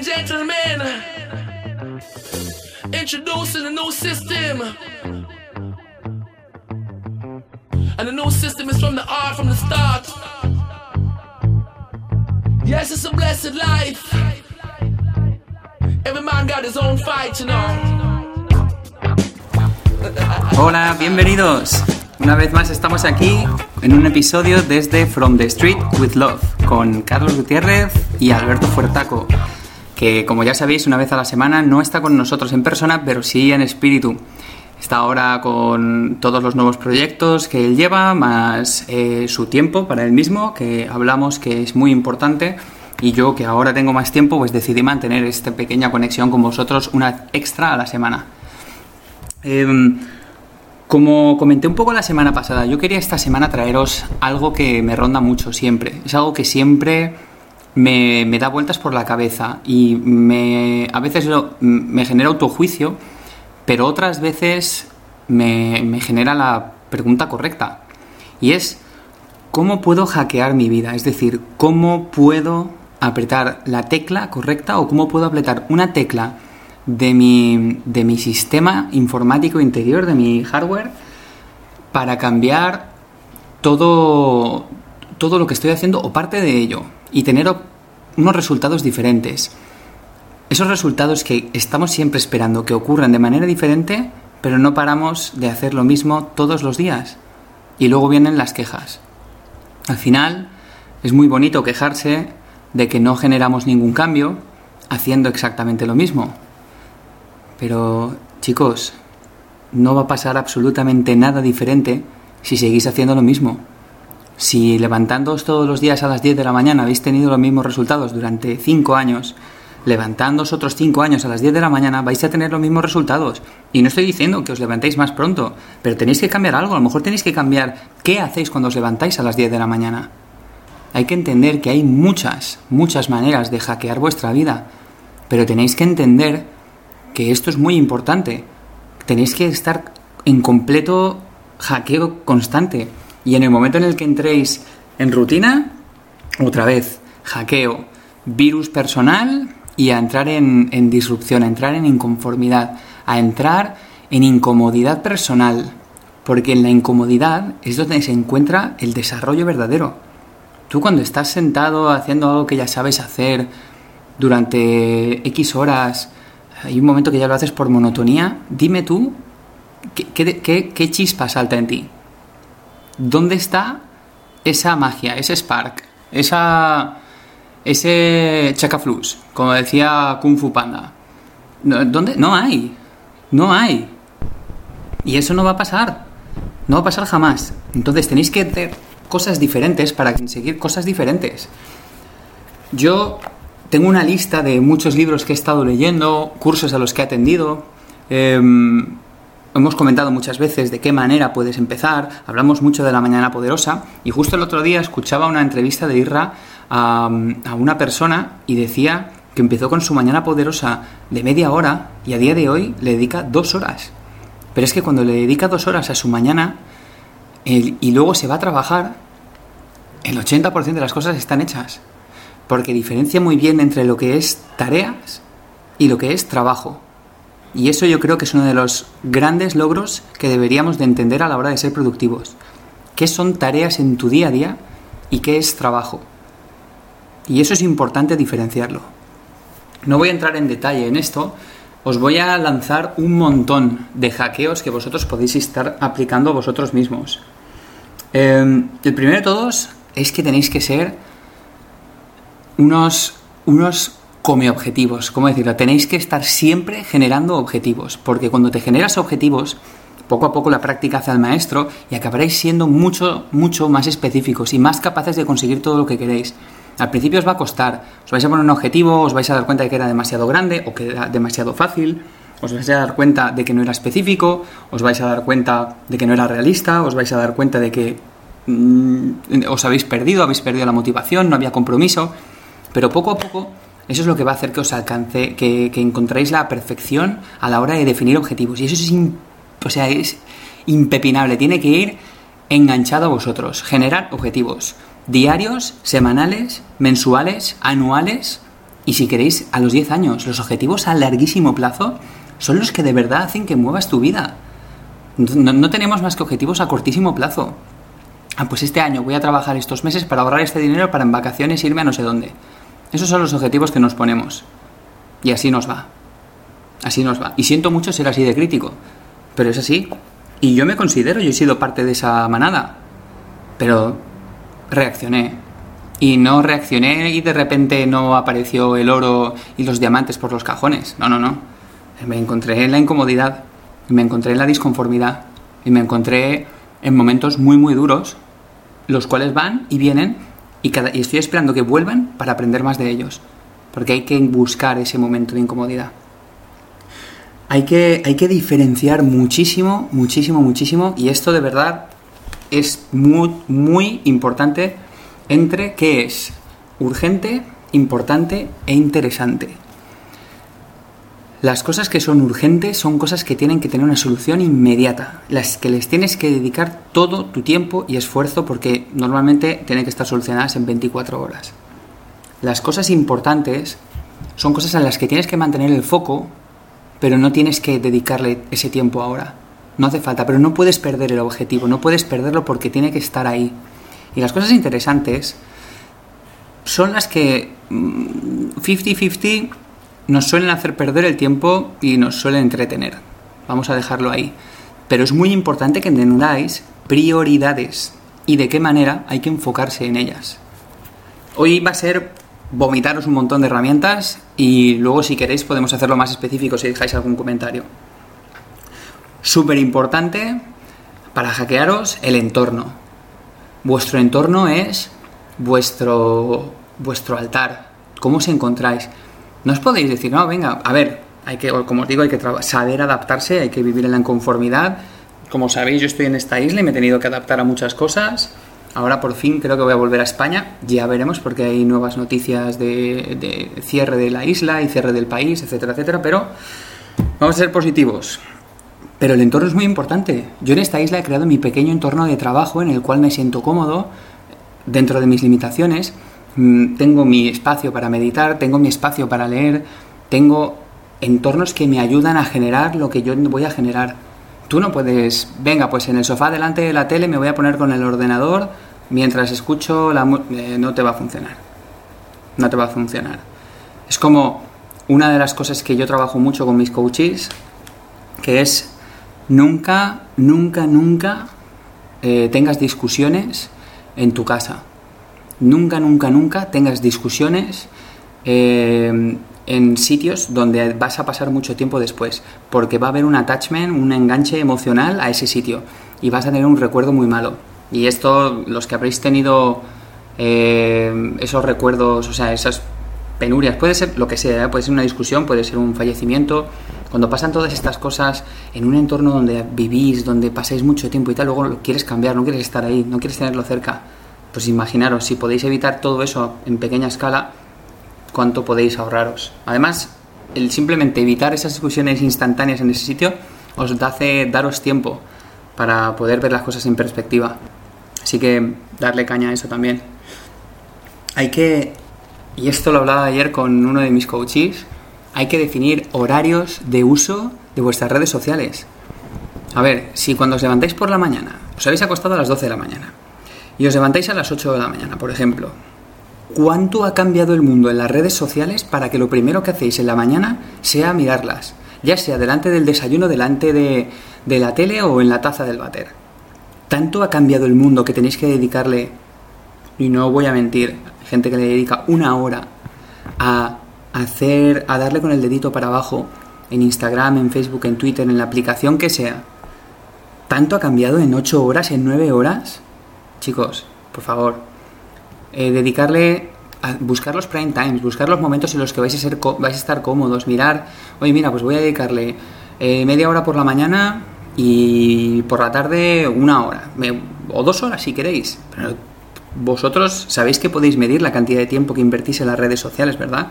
and gentlemen, introducing a new system. And the new system is from the art from the start. Yes, it's a blessed life. Every man got his own fight, you know. Hola, bienvenidos. Una vez más estamos aquí en un episodio desde From the Street with Love con Carlos Gutiérrez y Alberto Fuertaco, que como ya sabéis una vez a la semana no está con nosotros en persona, pero sí en espíritu. Está ahora con todos los nuevos proyectos que él lleva, más eh, su tiempo para él mismo, que hablamos que es muy importante. Y yo, que ahora tengo más tiempo, pues decidí mantener esta pequeña conexión con vosotros una extra a la semana. Em, como comenté un poco la semana pasada, yo quería esta semana traeros algo que me ronda mucho siempre. Es algo que siempre me, da vueltas por la cabeza y me, a veces me genera autojuicio, pero otras veces me, me genera la pregunta correcta. Y es, ¿cómo puedo hackear mi vida? Es decir, ¿cómo puedo apretar la tecla correcta o cómo puedo apretar una tecla de mi, de mi sistema informático interior, de mi hardware, para cambiar todo, todo lo que estoy haciendo o parte de ello y tener unos resultados diferentes. Esos resultados que estamos siempre esperando que ocurran de manera diferente, pero no paramos de hacer lo mismo todos los días. Y luego vienen las quejas. Al final, es muy bonito quejarse de que no generamos ningún cambio haciendo exactamente lo mismo. Pero, chicos, no va a pasar absolutamente nada diferente si seguís haciendo lo mismo. Si levantándoos todos los días a las 10 de la mañana habéis tenido los mismos resultados durante 5 años, levantándoos otros 5 años a las 10 de la mañana vais a tener los mismos resultados. Y no estoy diciendo que os levantéis más pronto, pero tenéis que cambiar algo. A lo mejor tenéis que cambiar qué hacéis cuando os levantáis a las 10 de la mañana. Hay que entender que hay muchas, muchas maneras de hackear vuestra vida, pero tenéis que entender que esto es muy importante. Tenéis que estar en completo hackeo constante. Y en el momento en el que entréis en rutina, otra vez, hackeo, virus personal y a entrar en, en disrupción, a entrar en inconformidad, a entrar en incomodidad personal. Porque en la incomodidad es donde se encuentra el desarrollo verdadero. Tú cuando estás sentado haciendo algo que ya sabes hacer durante X horas, hay un momento que ya lo haces por monotonía. Dime tú, ¿qué, chispa salta en ti? ¿Dónde está esa magia, ese spark, esa, ese chacaflus, como decía Kung Fu Panda? ¿Dónde? No hay. No hay. Y eso no va a pasar. No va a pasar jamás. Entonces tenéis que hacer cosas diferentes para conseguir cosas diferentes. Yo tengo una lista de muchos libros que he estado leyendo, cursos a los que he atendido. Em, hemos comentado muchas veces de qué manera puedes empezar. Hablamos mucho de la mañana poderosa. Y justo el otro día escuchaba una entrevista de Irra a, una persona y decía que empezó con su mañana poderosa de media hora y a día de hoy le dedica dos horas. Pero es que cuando le dedica dos horas a su mañana y luego se va a trabajar, el 80% de las cosas están hechas porque diferencia muy bien entre lo que es tareas y lo que es trabajo. Y eso yo creo que es uno de los grandes logros que deberíamos de entender a la hora de ser productivos. ¿Qué son tareas en tu día a día y qué es trabajo? Y eso es importante diferenciarlo. No voy a entrar en detalle en esto, os voy a lanzar un montón de hackeos que vosotros podéis estar aplicando vosotros mismos. Eh, el primero de todos es que tenéis que ser unos, unos come objetivos. ¿Cómo decirlo? Tenéis que estar siempre generando objetivos, porque cuando te generas objetivos, poco a poco la práctica hace al maestro y acabaréis siendo mucho, mucho más específicos y más capaces de conseguir todo lo que queréis. Al principio os va a costar, os vais a poner un objetivo, os vais a dar cuenta de que era demasiado grande o que era demasiado fácil, os vais a dar cuenta de que no era específico, os vais a dar cuenta de que no era realista, os vais a dar cuenta de que mm, os habéis perdido, habéis perdido la motivación, no había compromiso. Pero poco a poco eso es lo que va a hacer que os alcance, que, encontréis la perfección a la hora de definir objetivos. Y eso es, o sea, es impepinable. Tiene que ir enganchado a vosotros. Generar objetivos diarios, semanales, mensuales, anuales, Y si queréis, a los 10 años, los objetivos a larguísimo plazo son los que de verdad hacen que muevas tu vida. No, no tenemos más que objetivos a cortísimo plazo. Ah, pues este año voy a trabajar estos meses para ahorrar este dinero para en vacaciones irme a no sé dónde. Esos son los objetivos que nos ponemos. Y así nos va. Así nos va. Y siento mucho ser así de crítico. Pero es así. Y yo me considero, yo he sido parte de esa manada. Pero reaccioné. Y no reaccioné y de repente no apareció el oro y los diamantes por los cajones. No, no, no. Me encontré en la incomodidad. Me encontré en la disconformidad. Y me encontré en momentos muy, muy duros. Los cuales van y vienen. Y, cada, y estoy esperando que vuelvan para aprender más de ellos. Porque hay que buscar ese momento de incomodidad hay que, hay que diferenciar muchísimo, muchísimo, muchísimo, y esto de verdad es muy, muy importante entre qué es urgente, importante e interesante. Las cosas que son urgentes son cosas que tienen que tener una solución inmediata, las que les tienes que dedicar todo tu tiempo y esfuerzo porque normalmente tienen que estar solucionadas en 24 horas. Las cosas importantes son cosas en las que tienes que mantener el foco pero no tienes que dedicarle ese tiempo ahora. No hace falta, pero no puedes perder el objetivo, no puedes perderlo porque tiene que estar ahí. Y las cosas interesantes son las que 50-50 mm, nos suelen hacer perder el tiempo y nos suelen entretener. Vamos a dejarlo ahí. Pero es muy importante que entendáis prioridades y de qué manera hay que enfocarse en ellas. Hoy va a ser vomitaros un montón de herramientas y luego si queréis podemos hacerlo más específico si dejáis algún comentario. Súper importante para hackearos el entorno. Vuestro entorno es vuestro, vuestro altar. ¿Cómo os encontráis? No os podéis decir, no, venga, a ver, hay que, como os digo, hay que saber adaptarse, hay que vivir en la inconformidad. Como sabéis, yo estoy en esta isla y me he tenido que adaptar a muchas cosas Ahora por fin creo que voy a volver a España. Ya veremos porque hay nuevas noticias de, cierre de la isla y cierre del país, etcétera, etcétera. Pero vamos a ser positivos. Pero el entorno es muy importante. Yo en esta isla he creado mi pequeño entorno de trabajo en el cual me siento cómodo dentro de mis limitaciones. Mm, tengo mi espacio para meditar, tengo mi espacio para leer, tengo entornos que me ayudan a generar lo que yo voy a generar Tú no puedes, venga, pues en el sofá delante de la tele me voy a poner con el ordenador mientras escucho la eh, no te va a funcionar. No te va a funcionar. Es como una de las cosas que yo trabajo mucho con mis coaches, que es nunca, nunca, nunca eh, tengas discusiones en tu casa. Nunca, nunca, nunca tengas discusiones eh, en sitios donde vas a pasar mucho tiempo después, porque va a haber un attachment, un enganche emocional a ese sitio y vas a tener un recuerdo muy malo. Y esto, los que habréis tenido eh, esos recuerdos, o sea, esas penurias, puede ser lo que sea, ¿eh? puede ser una discusión, puede ser un fallecimiento. Cuando pasan todas estas cosas en un entorno donde vivís, donde pasáis mucho tiempo y tal, luego quieres cambiar, no quieres estar ahí, no quieres tenerlo cerca. Pues imaginaros, si podéis evitar todo eso en pequeña escala, cuánto podéis ahorraros. Además, el simplemente evitar esas discusiones instantáneas en ese sitio os hace daros tiempo para poder ver las cosas en perspectiva. Así que darle caña a eso también. Hay que, y esto lo hablaba ayer con uno de mis coaches, hay que definir horarios de uso de vuestras redes sociales. A ver, si cuando os levantáis por la mañana, os habéis acostado a las 12 de la mañana y os levantáis a las 8 de la mañana, por ejemplo, ¿Cuánto ha cambiado el mundo en las redes sociales para que lo primero que hacéis en la mañana sea mirarlas? Ya sea delante del desayuno, delante de, la tele o en la taza del váter. Tanto ha cambiado el mundo que tenéis que dedicarle, y no voy a mentir, gente que le dedica una hora a hacer, a darle con el dedito para abajo en Instagram, en Facebook, en Twitter, en la aplicación que sea. ¿Tanto ha cambiado en 8 horas, en 9 horas? Chicos, por favor, eh, dedicarle a buscar los prime times, buscar los momentos en los que vais a, ser, vais a estar cómodos, mirar, oye, mira, pues voy a dedicarle eh, media hora por la mañana y por la tarde una hora, o dos horas si queréis. Pero vosotros sabéis que podéis medir la cantidad de tiempo que invertís en las redes sociales, ¿verdad?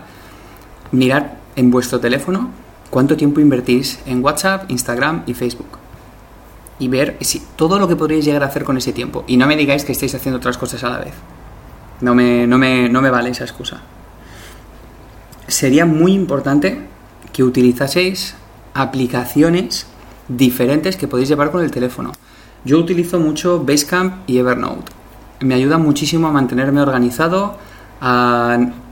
Mirad en vuestro teléfono cuánto tiempo invertís en WhatsApp, Instagram y Facebook. Y ver si, todo lo que podréis llegar a hacer con ese tiempo. Y no me digáis que estáis haciendo otras cosas a la vez. No me, no me, no me vale esa excusa. sería muy importante que utilizaseis aplicaciones diferentes que podéis llevar con el teléfono. Yo utilizo mucho Basecamp y Evernote. Me ayuda muchísimo a mantenerme organizado.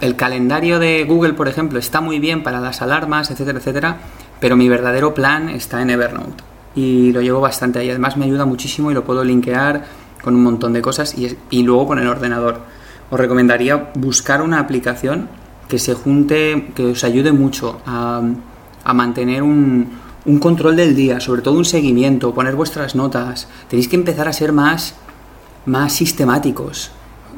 el calendario de Google, por ejemplo, está muy bien para las alarmas, etcétera, etcétera, pero mi verdadero plan está en Evernote y lo llevo bastante ahí. Además me ayuda muchísimo y lo puedo linkear con un montón de cosas y, y luego con el ordenador. Os recomendaría buscar una aplicación que se junte, que os ayude mucho a, a mantener un, un control del día, sobre todo un seguimiento, poner vuestras notas. Tenéis que empezar a ser más, más sistemáticos.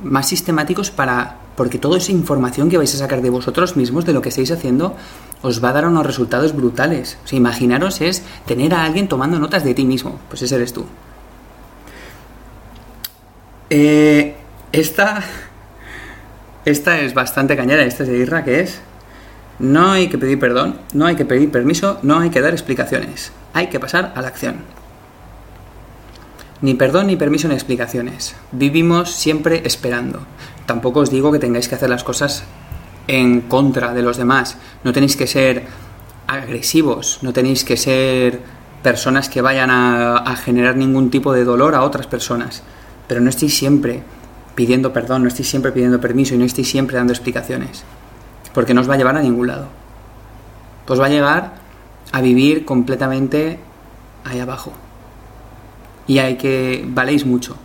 Más sistemáticos para. Porque toda esa información que vais a sacar de vosotros mismos, de lo que estáis haciendo, os va a dar unos resultados brutales. Imaginaros es tener a alguien tomando notas de ti mismo. Pues ese eres tú. Eh, esta. Esta es bastante cañera, esta es de Irra, que es. No hay que pedir perdón, no hay que pedir permiso, no hay que dar explicaciones. Hay que pasar a la acción. Ni perdón, ni permiso, ni explicaciones. Vivimos siempre esperando. Tampoco os digo que tengáis que hacer las cosas en contra de los demás. No tenéis que ser agresivos, no tenéis que ser personas que vayan a, generar ningún tipo de dolor a otras personas. Pero no estéis siempre pidiendo perdón, no estéis siempre pidiendo permiso y no estéis siempre dando explicaciones porque no os va a llevar a ningún lado. Os va a llevar a vivir completamente ahí abajo. Y hay que valéis mucho.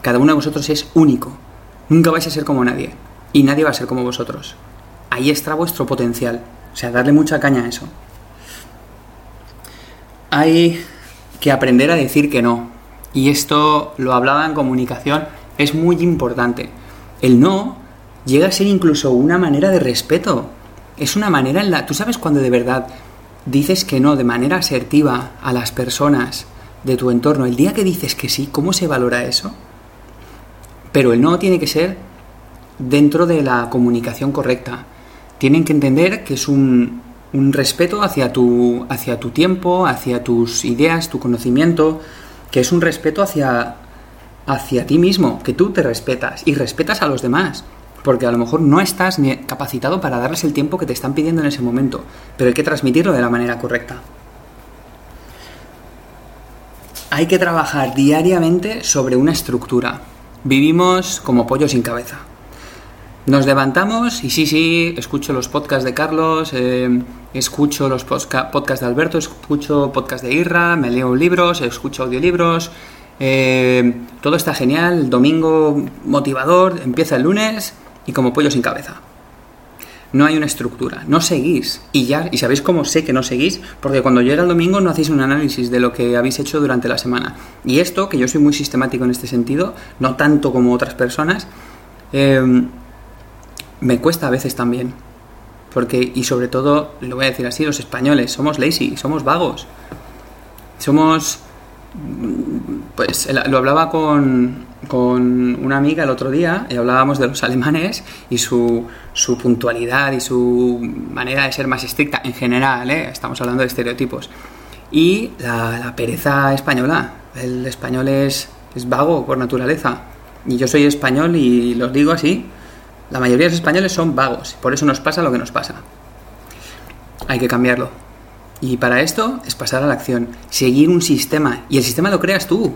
Cada uno de vosotros es único. Nunca vais a ser como nadie. Y nadie va a ser como vosotros. Ahí está vuestro potencial. O sea, darle mucha caña a eso. Hay que aprender a decir que no. Y esto lo hablaba en comunicación. Es muy importante. El no llega a ser incluso una manera de respeto. Es una manera en la... Tú sabes cuando de verdad dices que no de manera asertiva a las personas de tu entorno, el día que dices que sí, ¿cómo se valora eso? Pero el no tiene que ser dentro de la comunicación correcta. Tienen que entender que es un, un respeto hacia tu, hacia tu tiempo, hacia tus ideas, tu conocimiento, que es un respeto hacia, hacia ti mismo, que tú te respetas y respetas a los demás porque a lo mejor no estás ni capacitado para darles el tiempo que te están pidiendo en ese momento, pero hay que transmitirlo de la manera correcta. Hay que trabajar diariamente sobre una estructura. Vivimos como pollo sin cabeza. Nos levantamos y sí, sí, escucho los podcasts de Carlos, eh, escucho los podcasts de Alberto, escucho podcasts de Irra, me leo libros, escucho audiolibros, eh, todo está genial, domingo motivador, empieza el lunes y como pollo sin cabeza. No hay una estructura, no seguís. Y ya, y sabéis cómo sé que no seguís, porque cuando llega el domingo no hacéis un análisis de lo que habéis hecho durante la semana. Y esto, que yo soy muy sistemático en este sentido, no tanto como otras personas, em, me cuesta a veces también. Porque, y sobre todo, lo voy a decir así, los españoles somos lazy, somos vagos. Somos pues lo hablaba con, con, una amiga el otro día y hablábamos de los alemanes y su, su puntualidad y su manera de ser más estricta en general, ¿eh? estamos hablando de estereotipos. Y la, pereza española, el español es, es vago por naturaleza. Y yo soy español y los digo así, la mayoría de los españoles son vagos, por eso nos pasa lo que nos pasa. Hay que cambiarlo. Y para esto es pasar a la acción, seguir un sistema. Y el sistema lo creas tú.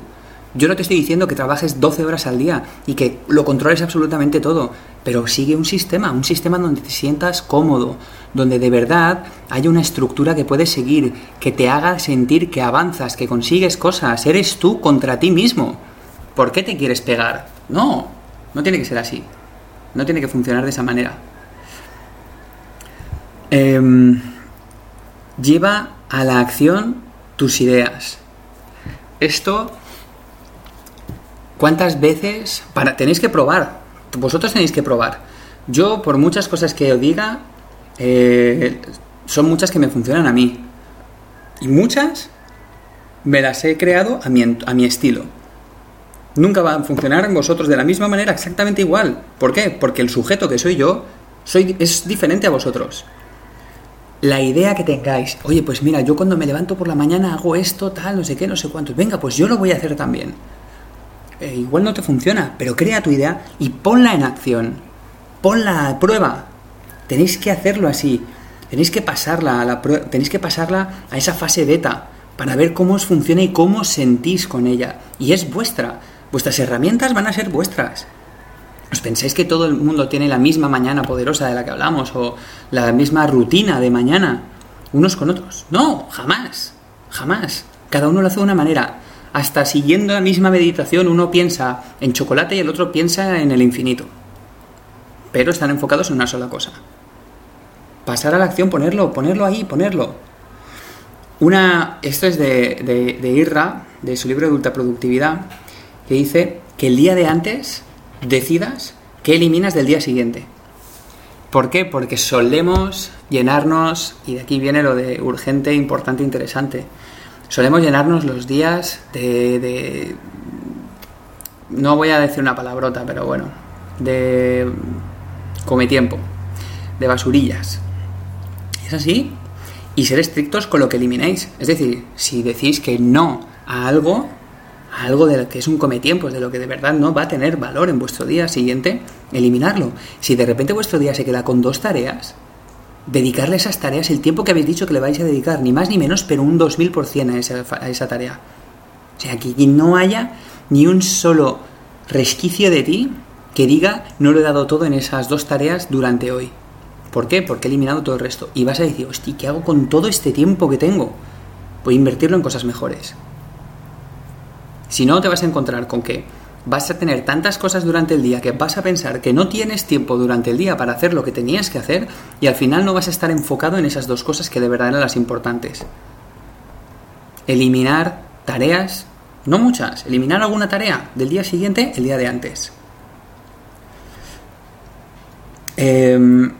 Yo no te estoy diciendo que trabajes 12 horas al día y que lo controles absolutamente todo, pero sigue un sistema, un sistema donde te sientas cómodo, donde de verdad haya una estructura que puedes seguir, que te haga sentir que avanzas, que consigues cosas, eres tú contra ti mismo. ¿Por qué te quieres pegar? No, no tiene que ser así. No tiene que funcionar de esa manera. Eh, Lleva a la acción tus ideas. Esto, ¿cuántas veces? Para, tenéis que probar. Vosotros tenéis que probar. Yo, por muchas cosas que os diga, eh, son muchas que me funcionan a mí. Y muchas me las he creado a mi, a mi estilo. Nunca van a funcionar en vosotros de la misma manera, exactamente igual. ¿Por qué? Porque el sujeto que soy yo soy, es diferente a vosotros la idea que tengáis, oye, pues mira, yo cuando me levanto por la mañana hago esto, tal, no sé qué, no sé cuántos, venga, pues yo lo voy a hacer también. Eh, igual no te funciona, pero crea tu idea y ponla en acción, ponla a prueba. Tenéis que hacerlo así. Tenéis que pasarla a la tenéis que pasarla a esa fase beta para ver cómo os funciona y cómo sentís con ella. Y es vuestra. Vuestras herramientas van a ser vuestras. ¿Os pensáis que todo el mundo tiene la misma mañana poderosa de la que hablamos o la misma rutina de mañana unos con otros? No, jamás. Jamás. Cada uno lo hace de una manera. Hasta siguiendo la misma meditación uno piensa en chocolate y el otro piensa en el infinito. Pero están enfocados en una sola cosa. Pasar a la acción, ponerlo, ponerlo ahí, ponerlo. Una, esto es de, de, Irra, de su libro de ultraproductividad, que dice que el día de antes decidas qué eliminas del día siguiente. ¿Por qué? Porque solemos llenarnos, y de aquí viene lo de urgente, importante, interesante, solemos llenarnos los días de, de no voy a decir una palabrota, pero bueno, de come tiempo, de basurillas. ¿Es así? y ser estrictos con lo que eliminéis. Es decir, si decís que no a algo, a algo de lo que es un cometiempos, de lo que de verdad no va a tener valor en vuestro día siguiente, eliminarlo. Si de repente vuestro día se queda con dos tareas, dedicarle esas tareas el tiempo que habéis dicho que le vais a dedicar, ni más ni menos, pero un 2000% a esa, a esa tarea. O sea, que no haya ni un solo resquicio de ti que diga no lo he dado todo en esas dos tareas durante hoy. ¿Por qué? Porque he eliminado todo el resto. Y vas a decir, hostia, ¿qué hago con todo este tiempo que tengo? Voy a invertirlo en cosas mejores. Si no, te vas a encontrar con que vas a tener tantas cosas durante el día que vas a pensar que no tienes tiempo durante el día para hacer lo que tenías que hacer y al final no vas a estar enfocado en esas dos cosas que de verdad eran las importantes. Eliminar tareas, no muchas, eliminar alguna tarea del día siguiente el día de antes. Eh,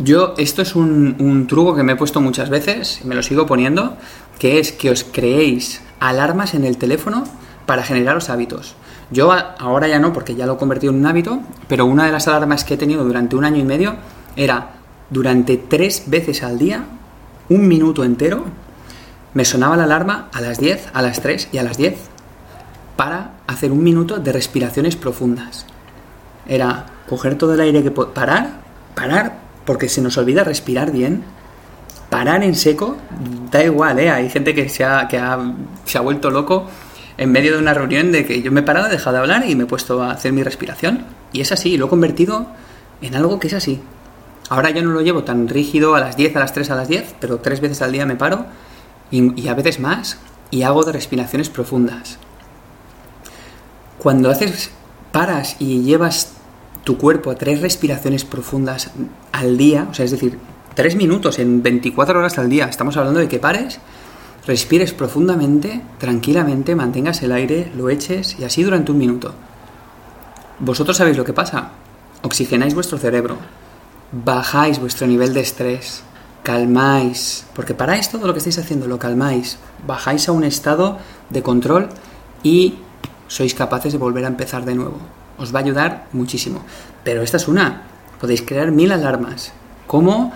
yo, esto es un, truco que me he puesto muchas veces y me lo sigo poniendo, que es que os creéis alarmas en el teléfono para generaros hábitos. Yo ahora ya no, porque ya lo he convertido en un hábito, pero una de las alarmas que he tenido durante un año y medio era durante tres veces al día, un minuto entero, me sonaba la alarma a las 10, a las 3 y a las 10 para hacer un minuto de respiraciones profundas. Era coger todo el aire que parar, parar, porque se nos olvida respirar bien. Parar en seco, da igual, ¿eh? Hay gente que se ha, que se ha vuelto loco en medio de una reunión de que yo me he parado, he dejado de hablar y me he puesto a hacer mi respiración. Y es así, lo he convertido en algo que es así. Ahora yo no lo llevo tan rígido a las 10, a las 3, a las 10, pero tres veces al día me paro y, a veces más y hago de respiraciones profundas. Cuando haces, paras y llevas tu cuerpo a tres respiraciones profundas al día, o sea, es decir, tres minutos en 24 horas al día, estamos hablando de que pares, respires profundamente, tranquilamente, mantengas el aire, lo eches y así durante un minuto. Vosotros sabéis lo que pasa. Oxigenáis vuestro cerebro, bajáis vuestro nivel de estrés, calmáis, porque paráis todo lo que estáis haciendo, lo calmáis, bajáis a un estado de control y sois capaces de volver a empezar de nuevo os va a ayudar muchísimo. Pero esta es una. Podéis crear mil alarmas. ¿Cómo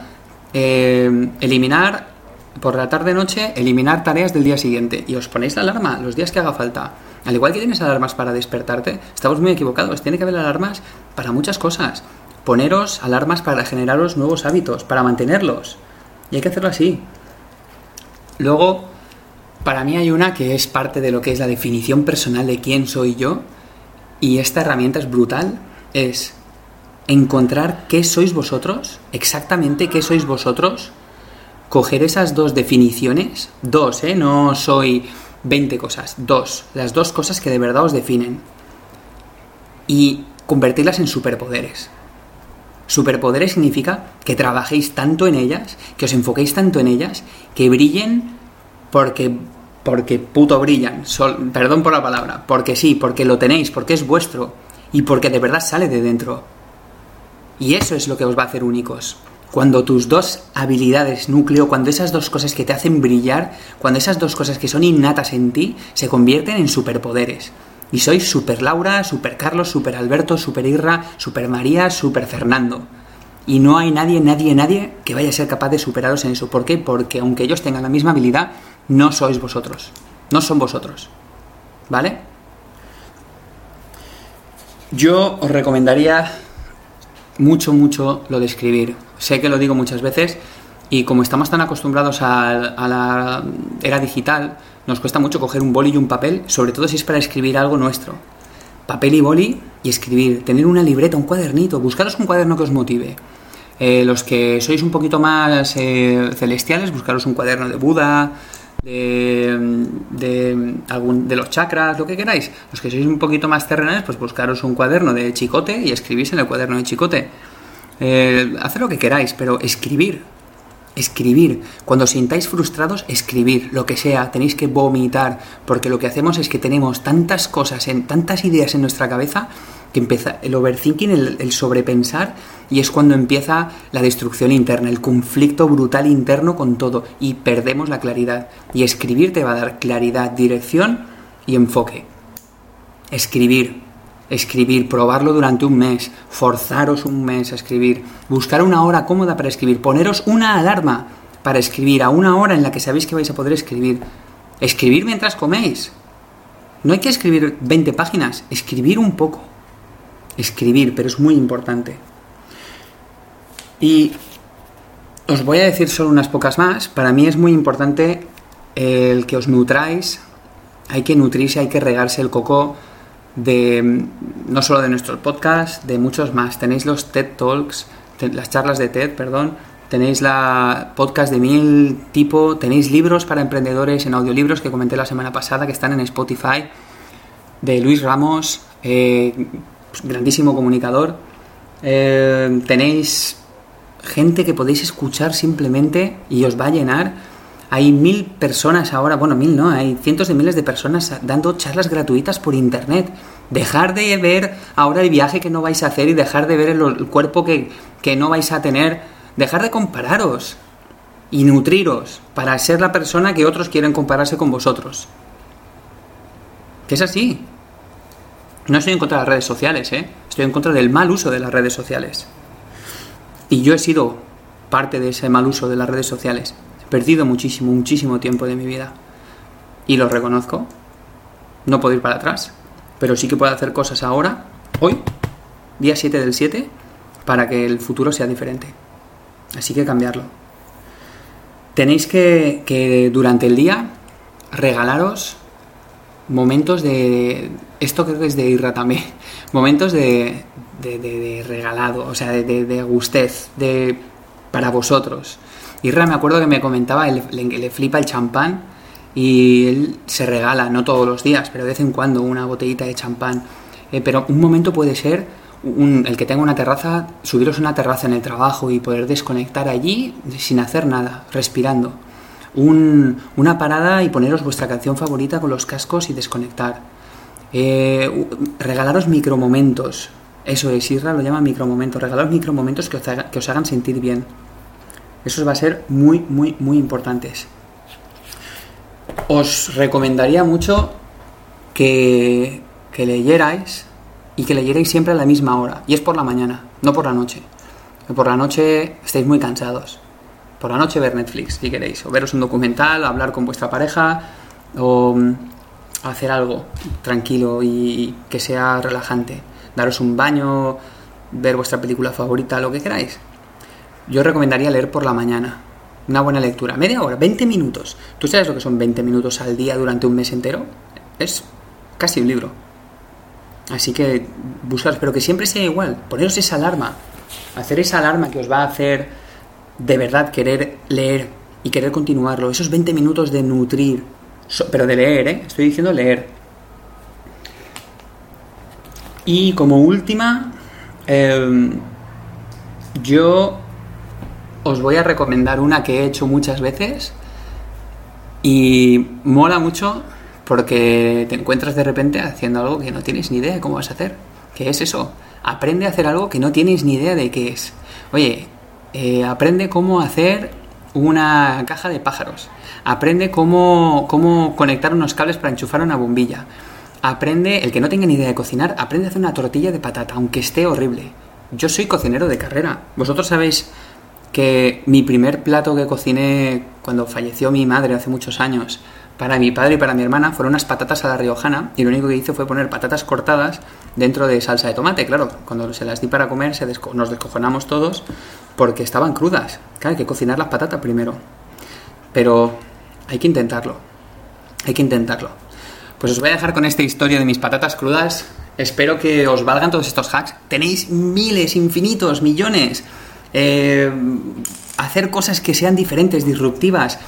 eh, eliminar por la tarde-noche, eliminar tareas del día siguiente? Y os ponéis la alarma los días que haga falta. Al igual que tienes alarmas para despertarte, estamos muy equivocados. Tiene que haber alarmas para muchas cosas. Poneros alarmas para generaros nuevos hábitos, para mantenerlos. Y hay que hacerlo así. Luego, para mí hay una que es parte de lo que es la definición personal de quién soy yo, y esta herramienta es brutal, es encontrar qué sois vosotros, exactamente qué sois vosotros, coger esas dos definiciones, dos, ¿eh? No soy 20 cosas, dos, las dos cosas que de verdad os definen, y convertirlas en superpoderes. Superpoderes significa que trabajéis tanto en ellas, que os enfoquéis tanto en ellas, que brillen porque porque puto brillan, perdón por la palabra, porque sí, porque lo tenéis, porque es vuestro y porque de verdad sale de dentro. Y eso es lo que os va a hacer únicos. Cuando tus dos habilidades núcleo, cuando esas dos cosas que te hacen brillar, cuando esas dos cosas que son innatas en ti se convierten en superpoderes. Y sois super Laura, super Carlos, super Alberto, super Irra, super María, super Fernando. Y no hay nadie, nadie, nadie que vaya a ser capaz de superaros en eso. ¿Por qué? Porque aunque ellos tengan la misma habilidad, no sois vosotros. No son vosotros. ¿Vale? Yo os recomendaría mucho, mucho lo de escribir. Sé que lo digo muchas veces y como estamos tan acostumbrados a, a la era digital, nos cuesta mucho coger un boli y un papel, sobre todo si es para escribir algo nuestro. Papel y boli y escribir, tener una libreta, un cuadernito, buscaros un cuaderno que os motive. Eh, los que sois un poquito más eh, celestiales, buscaros un cuaderno de Buda, de, algún, de los chakras, lo que queráis. Los que sois un poquito más terrenales, pues buscaros un cuaderno de chicote y escribís en el cuaderno de chicote. Eh, haced lo que queráis, pero escribir. Escribir. Cuando sintáis frustrados, escribir. Lo que sea, tenéis que vomitar. Porque lo que hacemos es que tenemos tantas cosas, en, tantas ideas en nuestra cabeza que empieza el overthinking, el, sobrepensar, y es cuando empieza la destrucción interna, el conflicto brutal interno con todo, y perdemos la claridad. Y escribir te va a dar claridad, dirección y enfoque. Escribir, escribir, probarlo durante un mes, forzaros un mes a escribir, buscar una hora cómoda para escribir, poneros una alarma para escribir, a una hora en la que sabéis que vais a poder escribir. Escribir mientras coméis. No hay que escribir 20 páginas, escribir un poco escribir, pero es muy importante. Y os voy a decir solo unas pocas más. Para mí es muy importante el que os nutráis. Hay que nutrirse, hay que regarse el coco de no solo de nuestros podcasts, de muchos más. Tenéis los TED Talks, las charlas de TED, perdón. Tenéis la podcast de mil tipo, tenéis libros para emprendedores en audiolibros que comenté la semana pasada que están en Spotify, de Luis Ramos, eh, grandísimo comunicador. Eh, tenéis gente que podéis escuchar simplemente y os va a llenar. Hay mil personas ahora, bueno, mil no, hay cientos de miles de personas dando charlas gratuitas por internet. Dejar de ver ahora el viaje que no vais a hacer y dejar de ver el, el cuerpo que, que no vais a tener. Dejar de compararos y nutriros para ser la persona que otros quieren compararse con vosotros. Que es así. No estoy en contra de las redes sociales, ¿eh? estoy en contra del mal uso de las redes sociales. Y yo he sido parte de ese mal uso de las redes sociales. He perdido muchísimo, muchísimo tiempo de mi vida. Y lo reconozco. No puedo ir para atrás. Pero sí que puedo hacer cosas ahora, hoy, día 7 del 7, para que el futuro sea diferente. Así que cambiarlo. Tenéis que, que durante el día regalaros momentos de... Esto creo que es de Irra también. Momentos de, de, regalado, o sea, de, de, gustez, de para vosotros. Irra me acuerdo que me comentaba, le, le, le flipa el champán y él se regala, no todos los días, pero de vez en cuando una botellita de champán. Eh, pero un momento puede ser un, el que tenga una terraza, subiros a una terraza en el trabajo y poder desconectar allí sin hacer nada, respirando un, una parada y poneros vuestra canción favorita con los cascos y desconectar. Eh, regalaros micromomentos. Eso es, Isra lo llama micromomentos. Regalaros micromomentos que os, que os hagan sentir bien. Eso va a ser muy, muy, muy importantes. Os recomendaría mucho que, que leyerais y que leyerais siempre a la misma hora. Y es por la mañana, no por la noche. Por la noche estáis muy cansados por la noche ver Netflix, si queréis, o veros un documental, hablar con vuestra pareja, o mm, hacer algo tranquilo y que sea relajante, daros un baño, ver vuestra película favorita, lo que queráis. Yo recomendaría leer por la mañana, una buena lectura, media hora, 20 minutos. ¿Tú sabes lo que son 20 minutos al día durante un mes entero? Es casi un libro. Así que buscaros, pero que siempre sea igual, poneros esa alarma, hacer esa alarma que os va a hacer de verdad querer leer y querer continuarlo, esos 20 minutos de nutrir, pero de leer, ¿eh? estoy diciendo leer. Y como última, eh, yo os voy a recomendar una que he hecho muchas veces y mola mucho porque te encuentras de repente haciendo algo que no tienes ni idea de cómo vas a hacer. ¿Qué es eso? Aprende a hacer algo que no tienes ni idea de qué es. Oye, eh, aprende cómo hacer una caja de pájaros. Aprende cómo, cómo conectar unos cables para enchufar una bombilla. Aprende, el que no tenga ni idea de cocinar, aprende a hacer una tortilla de patata, aunque esté horrible. Yo soy cocinero de carrera. Vosotros sabéis que mi primer plato que cociné cuando falleció mi madre hace muchos años para mi padre y para mi hermana fueron unas patatas a la riojana y lo único que hice fue poner patatas cortadas dentro de salsa de tomate. Claro, cuando se las di para comer nos descojonamos todos porque estaban crudas. Claro, hay que cocinar las patatas primero. Pero hay que intentarlo. Hay que intentarlo. Pues os voy a dejar con esta historia de mis patatas crudas. Espero que os valgan todos estos hacks. Tenéis miles, infinitos, millones. Eh, hacer cosas que sean diferentes, disruptivas.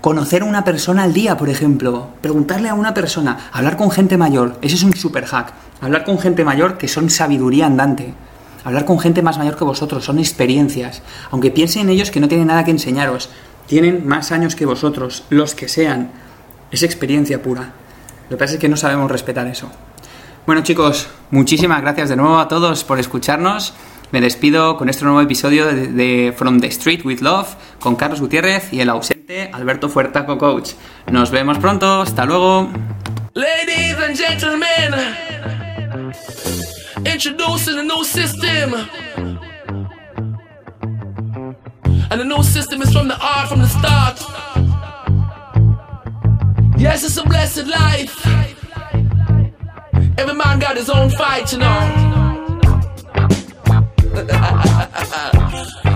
Conocer a una persona al día, por ejemplo. Preguntarle a una persona. Hablar con gente mayor. Ese es un super hack. Hablar con gente mayor que son sabiduría andante. Hablar con gente más mayor que vosotros. Son experiencias. Aunque piensen en ellos que no tienen nada que enseñaros. Tienen más años que vosotros. Los que sean. Es experiencia pura. Lo que pasa es que no sabemos respetar eso. Bueno chicos, muchísimas gracias de nuevo a todos por escucharnos. Me despido con este nuevo episodio de, From the Street with Love con Carlos Gutiérrez y el ausente Alberto Fuertaco Coach. Nos vemos pronto, hasta luego. Ladies and gentlemen, introducing a new system. And the new system is from the art from the start. Yes, it's a blessed life. Every man got his own fight, you know. Hahaha.